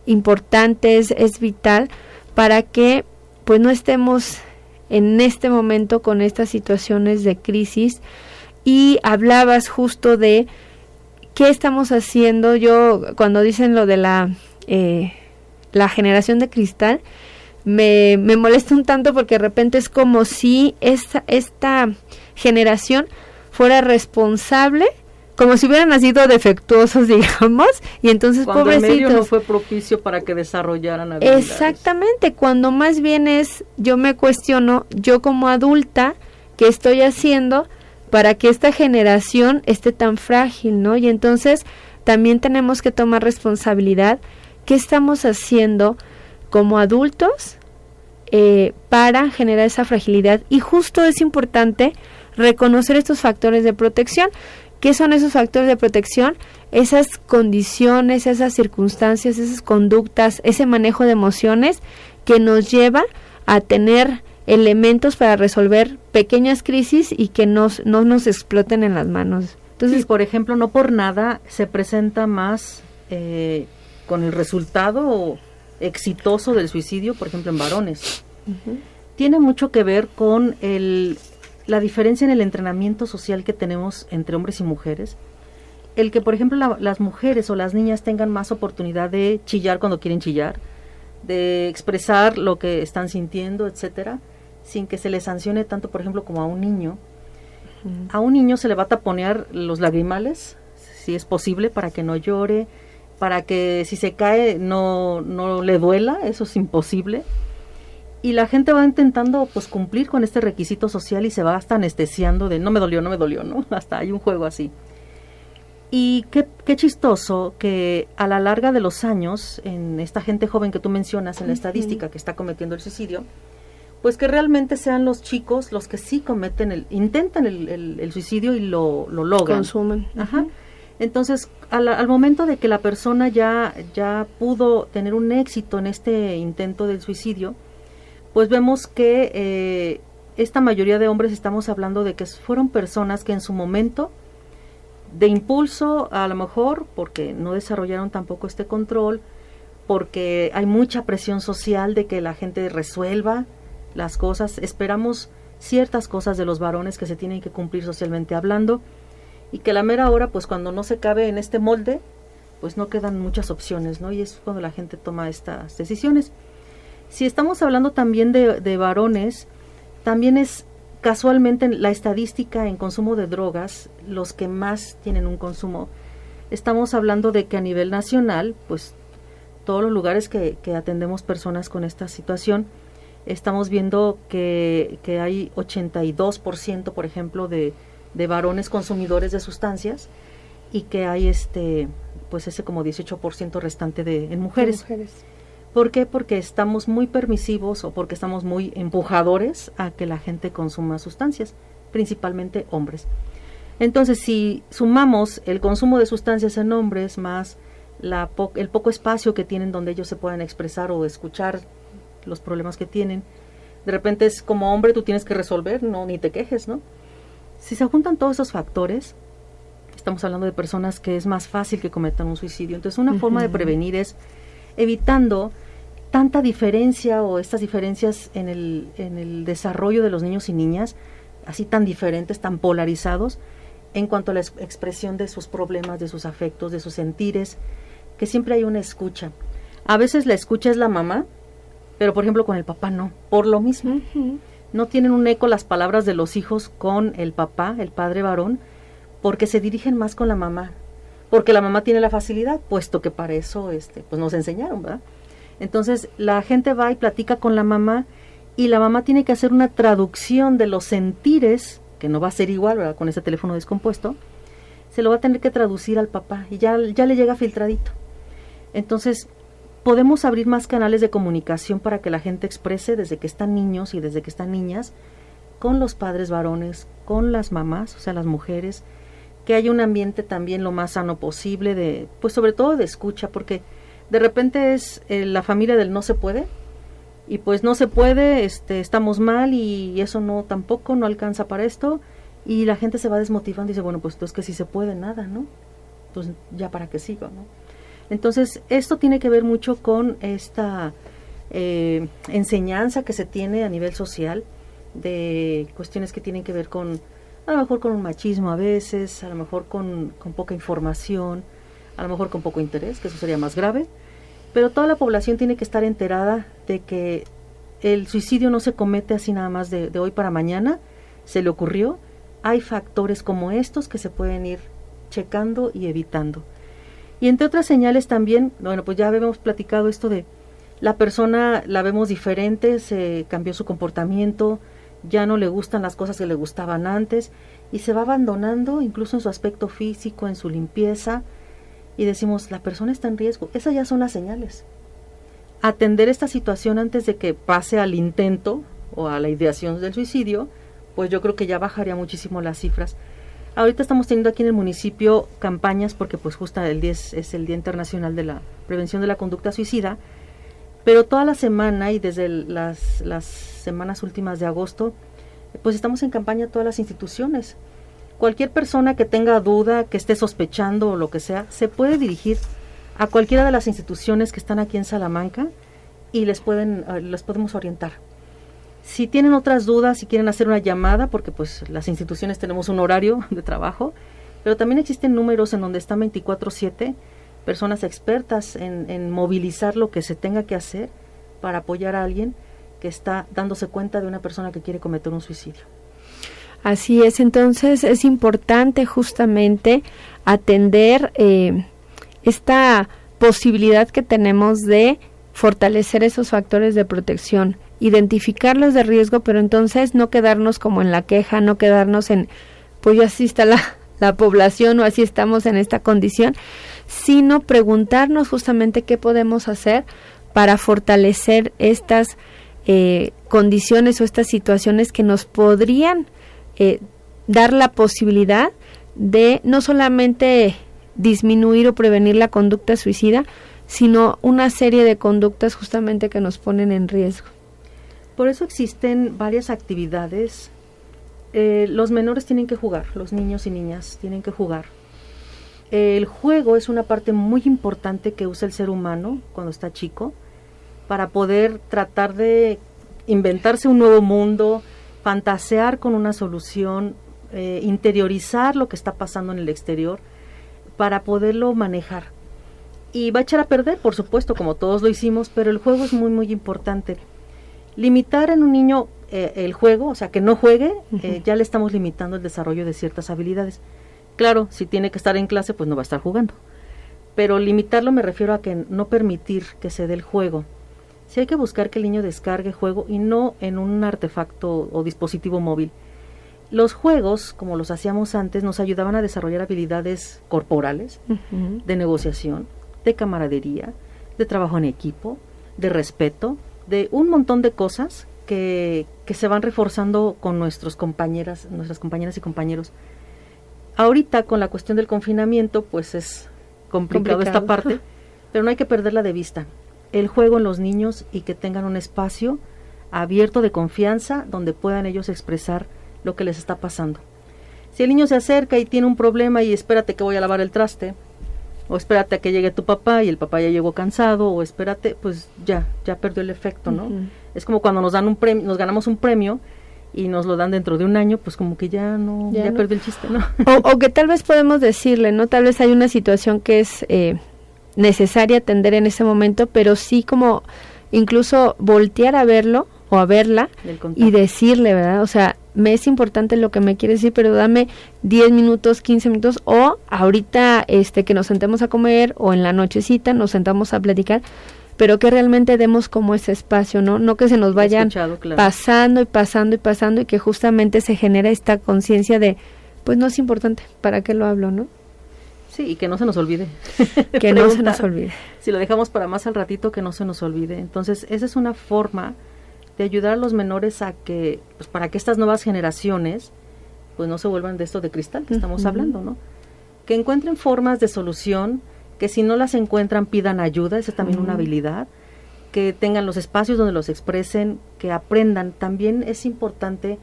importante, es, es vital para que pues no estemos en este momento con estas situaciones de crisis y hablabas justo de qué estamos haciendo. Yo cuando dicen lo de la, eh, la generación de cristal, me, me molesta un tanto porque de repente es como si esta, esta generación fuera responsable como si hubieran nacido defectuosos, [LAUGHS] digamos, y entonces cuando pobrecitos. El medio no fue propicio para que desarrollaran habilidades. Exactamente, cuando más bien es, yo me cuestiono, yo como adulta, ¿qué estoy haciendo para que esta generación esté tan frágil, no? Y entonces también tenemos que tomar responsabilidad, ¿qué estamos haciendo como adultos eh, para generar esa fragilidad? Y justo es importante reconocer estos factores de protección. ¿Qué son esos factores de protección? Esas condiciones, esas circunstancias, esas conductas, ese manejo de emociones que nos lleva a tener elementos para resolver pequeñas crisis y que nos, no nos exploten en las manos. Entonces, por ejemplo, no por nada se presenta más eh, con el resultado exitoso del suicidio, por ejemplo, en varones. Tiene mucho que ver con el, la diferencia en el entrenamiento social que tenemos entre hombres y mujeres. El que, por ejemplo, las mujeres o las niñas tengan más oportunidad de chillar cuando quieren chillar, de expresar lo que están sintiendo, etcétera, sin que se les sancione tanto, por ejemplo, como a un niño. A un niño se le va a taponear los lagrimales, si es posible, para que no llore, para que si se cae no, no le duela, eso es imposible y la gente va intentando pues cumplir con este requisito social y se va hasta anestesiando de no me dolió, no me dolió, ¿no? [LAUGHS] Hasta hay un juego así. Y qué, qué chistoso que a la larga de los años, en esta gente joven que tú mencionas, en la estadística que está cometiendo el suicidio, pues que realmente sean los chicos los que sí cometen el, intentan el, el, suicidio y lo, lo logran. Consumen. Ajá. Entonces, al, al, momento de que la persona ya, ya pudo tener un éxito en este intento del suicidio, pues vemos que eh, esta mayoría de hombres estamos hablando de que fueron personas que en su momento de impulso, a lo mejor porque no desarrollaron tampoco este control, porque hay mucha presión social de que la gente resuelva las cosas, esperamos ciertas cosas de los varones que se tienen que cumplir socialmente hablando y que la mera hora, pues cuando no se cabe en este molde, pues no quedan muchas opciones, ¿no? Y es cuando la gente toma estas decisiones. Si estamos hablando también de, varones, también es casualmente la estadística en consumo de drogas los que más tienen un consumo. Estamos hablando de que a nivel nacional, pues todos los lugares que, atendemos personas con esta situación, estamos viendo que, que hay 82%, por ejemplo, de, de, varones consumidores de sustancias y que hay este pues ese como 18% restante de en mujeres. ¿Por qué? Porque estamos muy permisivos o porque estamos muy empujadores a que la gente consuma sustancias, principalmente hombres. Entonces, si sumamos el consumo de sustancias en hombres más la el poco espacio que tienen donde ellos se puedan expresar o escuchar los problemas que tienen, de repente es como hombre tú tienes que resolver, no ni te quejes, ¿no? Si se juntan todos esos factores, estamos hablando de personas que es más fácil que cometan un suicidio. Entonces, una forma de prevenir es evitando tanta diferencia o estas diferencias en el, en el desarrollo de los niños y niñas, así tan diferentes, tan polarizados, en cuanto a la expresión de sus problemas, de sus afectos, de sus sentires, que siempre hay una escucha. A veces la escucha es la mamá, pero por ejemplo con el papá no, por lo mismo. No tienen un eco las palabras de los hijos con el papá, el padre varón, porque se dirigen más con la mamá, porque la mamá tiene la facilidad, puesto que para eso este, pues nos enseñaron, ¿verdad? Entonces la gente va y platica con la mamá y la mamá tiene que hacer una traducción de los sentires, que no va a ser igual, ¿verdad? Con ese teléfono descompuesto, se lo va a tener que traducir al papá y ya, ya le llega filtradito. Entonces, podemos abrir más canales de comunicación para que la gente exprese desde que están niños y desde que están niñas con los padres varones, con las mamás, o sea, las mujeres, que haya un ambiente también lo más sano posible de, pues sobre todo de escucha, porque de repente es eh, la familia del no se puede y pues no se puede, este, estamos mal y eso no tampoco, no alcanza para esto y la gente se va desmotivando y dice, bueno, pues entonces que si se puede, nada, ¿no? Pues ya para qué sigo, ¿no? Entonces, esto tiene que ver mucho con esta eh, enseñanza que se tiene a nivel social de cuestiones que tienen que ver con a lo mejor con un machismo a veces, a lo mejor con, poca información, a lo mejor con poco interés, que eso sería más grave, pero toda la población tiene que estar enterada de que el suicidio no se comete así nada más de, de hoy para mañana, se le ocurrió, hay factores como estos que se pueden ir checando y evitando. Y entre otras señales también, bueno, pues ya habíamos platicado esto de la persona la vemos diferente, se cambió su comportamiento, ya no le gustan las cosas que le gustaban antes y se va abandonando incluso en su aspecto físico, en su limpieza y decimos, la persona está en riesgo. Esas ya son las señales. Atender esta situación antes de que pase al intento o a la ideación del suicidio, pues yo creo que ya bajaría muchísimo las cifras. Ahorita estamos teniendo aquí en el municipio campañas porque pues justo el 10 es el Día Internacional de la Prevención de la Conducta Suicida, pero toda la semana y desde las, las semanas últimas de agosto, pues estamos en campaña todas las instituciones. Cualquier persona que tenga duda, que esté sospechando o lo que sea, se puede dirigir a cualquiera de las instituciones que están aquí en Salamanca y les pueden eh, les podemos orientar. Si tienen otras dudas, si quieren hacer una llamada, porque pues las instituciones tenemos un horario [LAUGHS] de trabajo, pero también existen números en donde están 24/7 personas expertas en, movilizar lo que se tenga que hacer para apoyar a alguien que está dándose cuenta de una persona que quiere cometer un suicidio. Así es, entonces es importante justamente atender eh, esta posibilidad que tenemos de fortalecer esos factores de protección, identificarlos de riesgo, pero entonces no quedarnos como en la queja, no quedarnos en, pues así está la, la población o así estamos en esta condición, sino preguntarnos justamente qué podemos hacer para fortalecer estas eh, condiciones o estas situaciones que nos podrían eh, dar la posibilidad de no solamente disminuir o prevenir la conducta suicida, sino una serie de conductas justamente que nos ponen en riesgo. Por eso existen varias actividades. Eh, los menores tienen que jugar, los niños y niñas tienen que jugar el juego es una parte muy importante que usa el ser humano cuando está chico para poder tratar de inventarse un nuevo mundo, fantasear con una solución, eh, interiorizar lo que está pasando en el exterior para poderlo manejar. Y va a echar a perder, por supuesto, como todos lo hicimos, pero el juego es muy, muy importante. Limitar en un niño eh, el juego, o sea, que no juegue, eh, ya le estamos limitando el desarrollo de ciertas habilidades. Claro, si tiene que estar en clase, pues no va a estar jugando. Pero limitarlo me refiero a que no permitir que se dé el juego. Si hay que buscar que el niño descargue juego y no en un artefacto o dispositivo móvil. Los juegos, como los hacíamos antes, nos ayudaban a desarrollar habilidades corporales, de negociación, de camaradería, de trabajo en equipo, de respeto, de un montón de cosas que, que se van reforzando con nuestros compañeras, nuestras compañeras y compañeros Ahorita con la cuestión del confinamiento, pues es complicado, esta parte, pero no hay que perderla de vista. El juego en los niños y que tengan un espacio abierto de confianza donde puedan ellos expresar lo que les está pasando. Si el niño se acerca y tiene un problema y espérate que voy a lavar el traste, o espérate a que llegue tu papá y el papá ya llegó cansado, o espérate, pues ya, ya perdió el efecto, ¿no? Es como cuando nos dan un premio, nos ganamos un premio y nos lo dan dentro de un año, pues como que ya no, ya, perdió el chiste, ¿no? [LAUGHS] O, que tal vez podemos decirle, ¿no? Tal vez hay una situación que es eh, necesaria atender en ese momento, pero sí como incluso voltear a verlo o a verla y decirle, ¿verdad? O sea, me es importante lo que me quiere decir, pero dame 10 minutos, 15 minutos o ahorita este que nos sentemos a comer o en la nochecita nos sentamos a platicar pero que realmente demos como ese espacio, ¿no? No que se nos vayan pasando y pasando y pasando y que justamente se genera esta conciencia de, pues no es importante, ¿para qué lo hablo, no? Sí, y que no se nos olvide. [LAUGHS] que no se nos olvide. Si lo dejamos para más al ratito, que no se nos olvide. Entonces, esa es una forma de ayudar a los menores a que, pues para que estas nuevas generaciones, pues no se vuelvan de esto de cristal que estamos hablando, ¿no? Que encuentren formas de solución que si no las encuentran pidan ayuda, esa es también una habilidad, que tengan los espacios donde los expresen, que aprendan. También es importante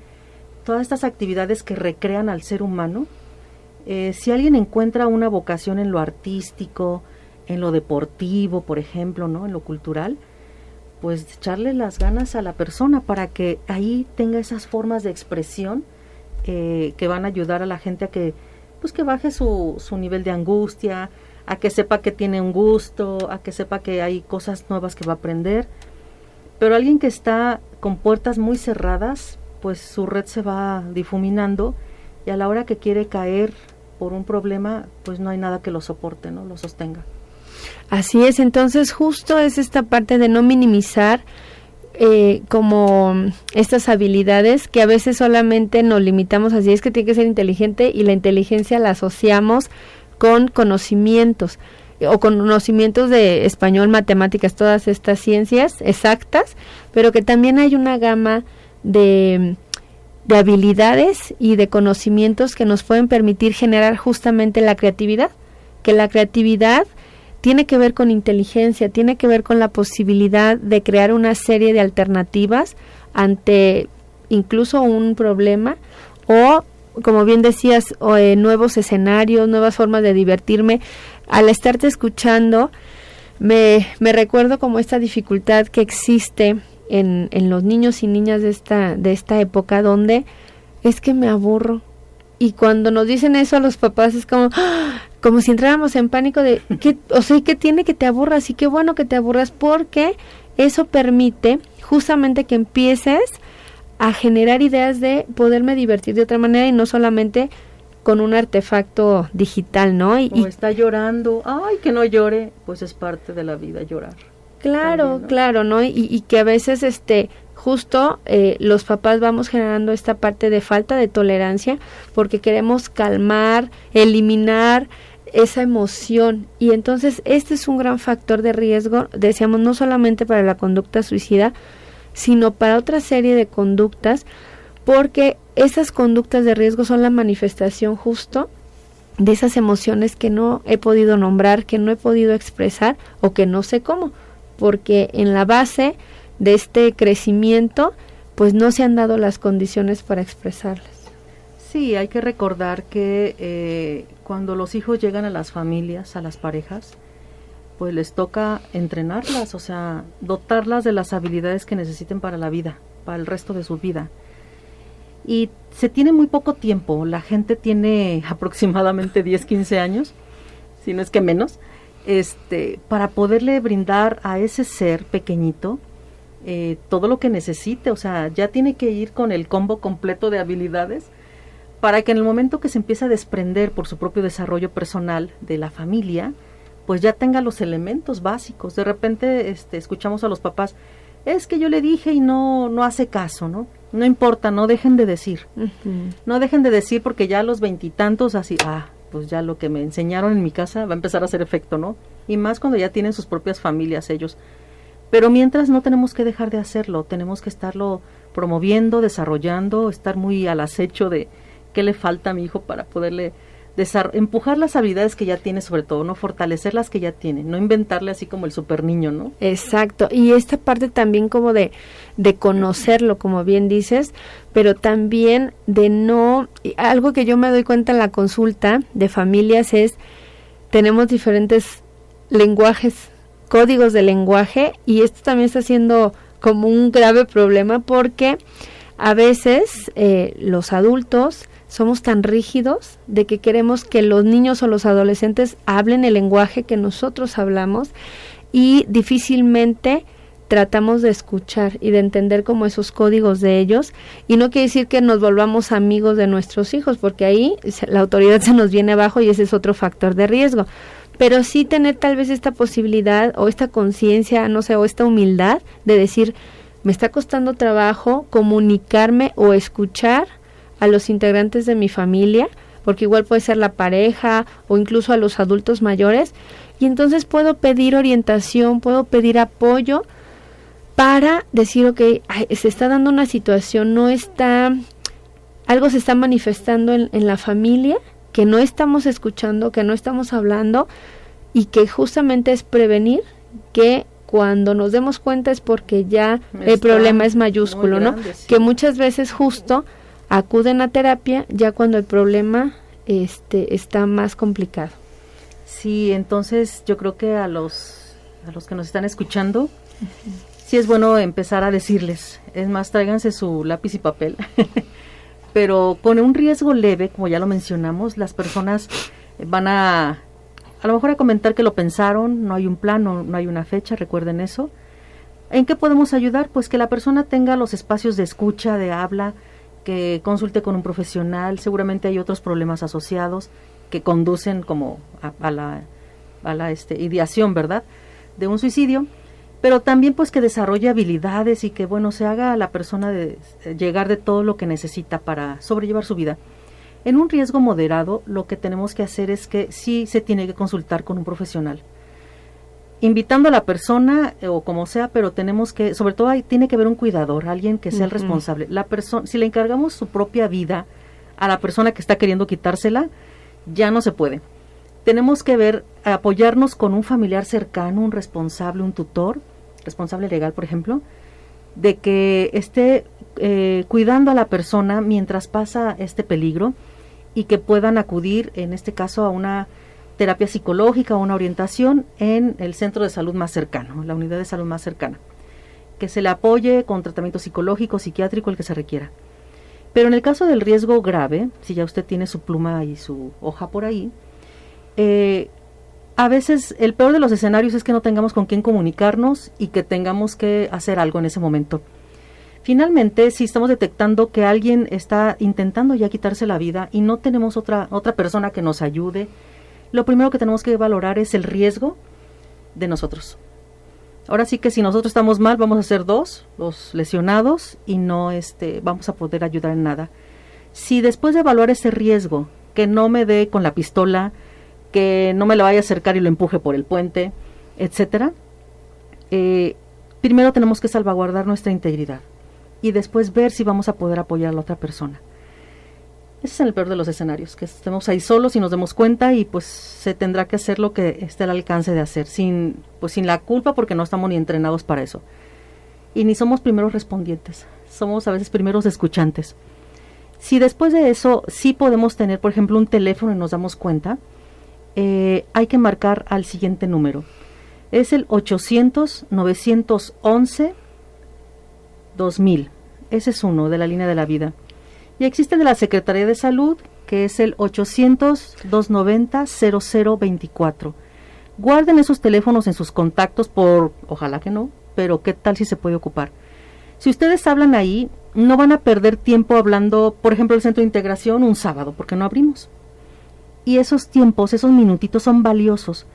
todas estas actividades que recrean al ser humano. Eh, si alguien encuentra una vocación en lo artístico, en lo deportivo, por ejemplo, ¿no? En lo cultural, pues echarle las ganas a la persona para que ahí tenga esas formas de expresión eh, que van a ayudar a la gente a que pues que baje su, su nivel de angustia, a que sepa que tiene un gusto, a que sepa que hay cosas nuevas que va a aprender. Pero alguien que está con puertas muy cerradas, pues su red se va difuminando y a la hora que quiere caer por un problema, pues no hay nada que lo soporte, ¿no? Lo sostenga. Así es, entonces justo es esta parte de no minimizar eh, como estas habilidades que a veces solamente nos limitamos así, es que tiene que ser inteligente y la inteligencia la asociamos con conocimientos o conocimientos de español, matemáticas, todas estas ciencias exactas, pero que también hay una gama de, de habilidades y de conocimientos que nos pueden permitir generar justamente la creatividad, que la creatividad tiene que ver con inteligencia, tiene que ver con la posibilidad de crear una serie de alternativas ante incluso un problema o como bien decías, o, eh, nuevos escenarios, nuevas formas de divertirme. Al estarte escuchando, me, me recuerdo como esta dificultad que existe en, en los niños y niñas de esta, de esta época donde es que me aburro. Y cuando nos dicen eso a los papás es como, ¡ah! como si entráramos en pánico de, [LAUGHS] ¿qué, o sea, ¿qué tiene que te aburras? Y qué bueno que te aburras porque eso permite justamente que empieces a generar ideas de poderme divertir de otra manera y no solamente con un artefacto digital, ¿no? Y, está llorando, ay, que no llore, pues es parte de la vida llorar. Claro, claro, ¿no? Y, y, que a veces, este, justo eh, los papás vamos generando esta parte de falta de tolerancia porque queremos calmar, eliminar esa emoción y entonces este es un gran factor de riesgo, decíamos, no solamente para la conducta suicida, sino para otra serie de conductas, porque esas conductas de riesgo son la manifestación justo de esas emociones que no he podido nombrar, que no he podido expresar o que no sé cómo, porque en la base de este crecimiento pues no se han dado las condiciones para expresarlas. Sí, hay que recordar que eh, cuando los hijos llegan a las familias, a las parejas, pues les toca entrenarlas, o sea, dotarlas de las habilidades que necesiten para la vida, para el resto de su vida. Y se tiene muy poco tiempo, la gente tiene [LAUGHS] aproximadamente 10, 15 años, si no es que menos, este, para poderle brindar a ese ser pequeñito eh, todo lo que necesite, o sea, ya tiene que ir con el combo completo de habilidades para que en el momento que se empiece a desprender por su propio desarrollo personal de la familia, pues ya tenga los elementos básicos. De repente este, escuchamos a los papás, es que yo le dije y no, no hace caso, ¿no? No importa, no dejen de decir. No dejen de decir porque ya a los veintitantos así, ah, pues ya lo que me enseñaron en mi casa va a empezar a hacer efecto, ¿no? Y más cuando ya tienen sus propias familias ellos. Pero mientras no tenemos que dejar de hacerlo, tenemos que estarlo promoviendo, desarrollando, estar muy al acecho de qué le falta a mi hijo para poderle empujar las habilidades que ya tiene sobre todo, no fortalecer las que ya tiene, no inventarle así como el super niño, ¿no? Exacto, y esta parte también como de, de conocerlo, como bien dices, pero también de no, algo que yo me doy cuenta en la consulta de familias es, tenemos diferentes lenguajes, códigos de lenguaje, y esto también está siendo como un grave problema porque a veces eh, los adultos somos tan rígidos de que queremos que los niños o los adolescentes hablen el lenguaje que nosotros hablamos y difícilmente tratamos de escuchar y de entender como esos códigos de ellos. Y no quiere decir que nos volvamos amigos de nuestros hijos porque ahí la autoridad se nos viene abajo y ese es otro factor de riesgo. Pero sí tener tal vez esta posibilidad o esta conciencia no sé o esta humildad de decir me está costando trabajo comunicarme o escuchar a los integrantes de mi familia, porque igual puede ser la pareja o incluso a los adultos mayores, y entonces puedo pedir orientación, puedo pedir apoyo para decir, ok, se está dando una situación, no está, algo se está manifestando en, la familia que no estamos escuchando, que no estamos hablando y que justamente es prevenir que cuando nos demos cuenta es porque ya el problema es mayúsculo, ¿no? Que muchas veces justo acuden a terapia ya cuando el problema este está más complicado. Sí, entonces yo creo que a los a los que nos están escuchando sí es bueno empezar a decirles, es más tráiganse su lápiz y papel. [LAUGHS] Pero con un riesgo leve, como ya lo mencionamos, las personas van a a lo mejor a comentar que lo pensaron, no hay un plan, no, no hay una fecha, recuerden eso ¿En qué podemos ayudar? Pues que la persona tenga los espacios de escucha, de habla, que consulte con un profesional, seguramente hay otros problemas asociados que conducen como a, la, a la este, ideación, ¿verdad?, de un suicidio, pero también pues que desarrolle habilidades y que, bueno, se haga a la persona de llegar de todo lo que necesita para sobrellevar su vida. En un riesgo moderado, lo que tenemos que hacer es que sí se tiene que consultar con un profesional invitando a la persona eh, o como sea, pero tenemos que, sobre todo ahí tiene que haber un cuidador, alguien que sea el responsable. La persona, si le encargamos su propia vida a la persona que está queriendo quitársela, ya no se puede. Tenemos que ver, apoyarnos con un familiar cercano, un responsable, un tutor, responsable legal, por ejemplo, de que esté eh, cuidando a la persona mientras pasa este peligro y que puedan acudir, en este caso, a una terapia psicológica o una orientación en el centro de salud más cercano, la unidad de salud más cercana, que se le apoye con tratamiento psicológico, psiquiátrico, el que se requiera. Pero en el caso del riesgo grave, si ya usted tiene su pluma y su hoja por ahí, eh, a veces el peor de los escenarios es que no tengamos con quién comunicarnos y que tengamos que hacer algo en ese momento. Finalmente, si estamos detectando que alguien está intentando ya quitarse la vida y no tenemos otra, otra persona que nos ayude, lo primero que tenemos que valorar es el riesgo de nosotros. Ahora sí que si nosotros estamos mal, vamos a ser dos, los lesionados, y no este, vamos a poder ayudar en nada. Si después de evaluar ese riesgo, que no me dé con la pistola, que no me lo vaya a acercar y lo empuje por el puente, etcétera, eh, primero tenemos que salvaguardar nuestra integridad y después ver si vamos a poder apoyar a la otra persona. Ese es el peor de los escenarios, que estemos ahí solos y nos demos cuenta y pues se tendrá que hacer lo que esté al alcance de hacer, sin, pues sin la culpa porque no estamos ni entrenados para eso. Y ni somos primeros respondientes, somos a veces primeros escuchantes. Si después de eso sí podemos tener, por ejemplo, un teléfono y nos damos cuenta, eh, hay que marcar al siguiente número. Es el 800-911-2000. Ese es uno de la línea de la vida. Y existe de la Secretaría de Salud, que es el 800-290-0024. Guarden esos teléfonos en sus contactos por, ojalá que no, pero qué tal si se puede ocupar. Si ustedes hablan ahí, no van a perder tiempo hablando, por ejemplo, el centro de integración un sábado, porque no abrimos. Y esos tiempos, esos minutitos son valiosos.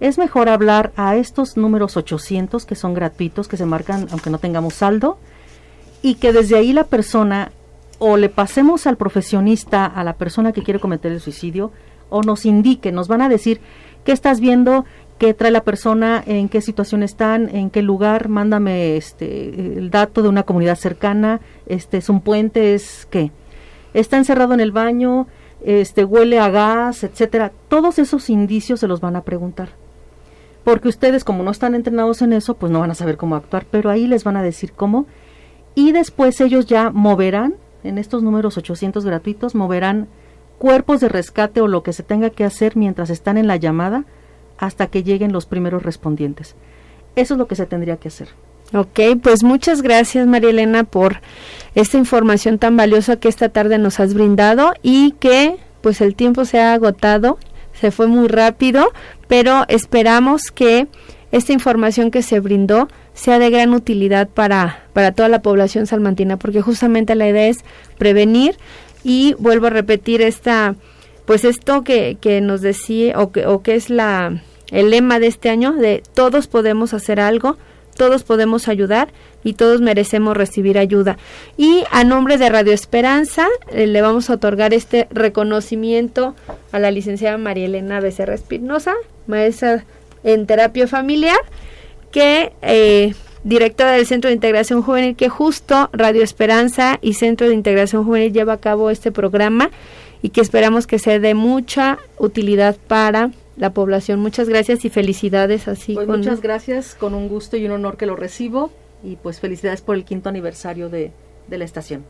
Es mejor hablar a estos números 800 que son gratuitos, que se marcan aunque no tengamos saldo, y que desde ahí la persona o le pasemos al profesionista, a la persona que quiere cometer el suicidio, o nos indique, nos van a decir qué estás viendo, qué trae la persona, en qué situación están, en qué lugar, mándame este el dato de una comunidad cercana, este es un puente, es qué. Está encerrado en el baño, este huele a gas, etcétera. Todos esos indicios se los van a preguntar. Porque ustedes como no están entrenados en eso, pues no van a saber cómo actuar, pero ahí les van a decir cómo y después ellos ya moverán en estos números 800 gratuitos moverán cuerpos de rescate o lo que se tenga que hacer mientras están en la llamada hasta que lleguen los primeros respondientes. Eso es lo que se tendría que hacer. Ok, pues muchas gracias María Elena por esta información tan valiosa que esta tarde nos has brindado y que pues el tiempo se ha agotado, se fue muy rápido, pero esperamos que esta información que se brindó sea de gran utilidad para, para toda la población salmantina, porque justamente la idea es prevenir y vuelvo a repetir esta, pues esto que, que nos decía o que, o que es la, el lema de este año de todos podemos hacer algo, todos podemos ayudar y todos merecemos recibir ayuda. Y a nombre de Radio Esperanza eh, le vamos a otorgar este reconocimiento a la licenciada María Elena Becerra Espinosa, maestra en terapia familiar, que eh, directora del Centro de Integración Juvenil, que justo Radio Esperanza y Centro de Integración Juvenil lleva a cabo este programa y que esperamos que sea de mucha utilidad para la población. Muchas gracias y felicidades así. Pues muchas gracias, con un gusto y un honor que lo recibo y pues felicidades por el quinto aniversario de, de la estación.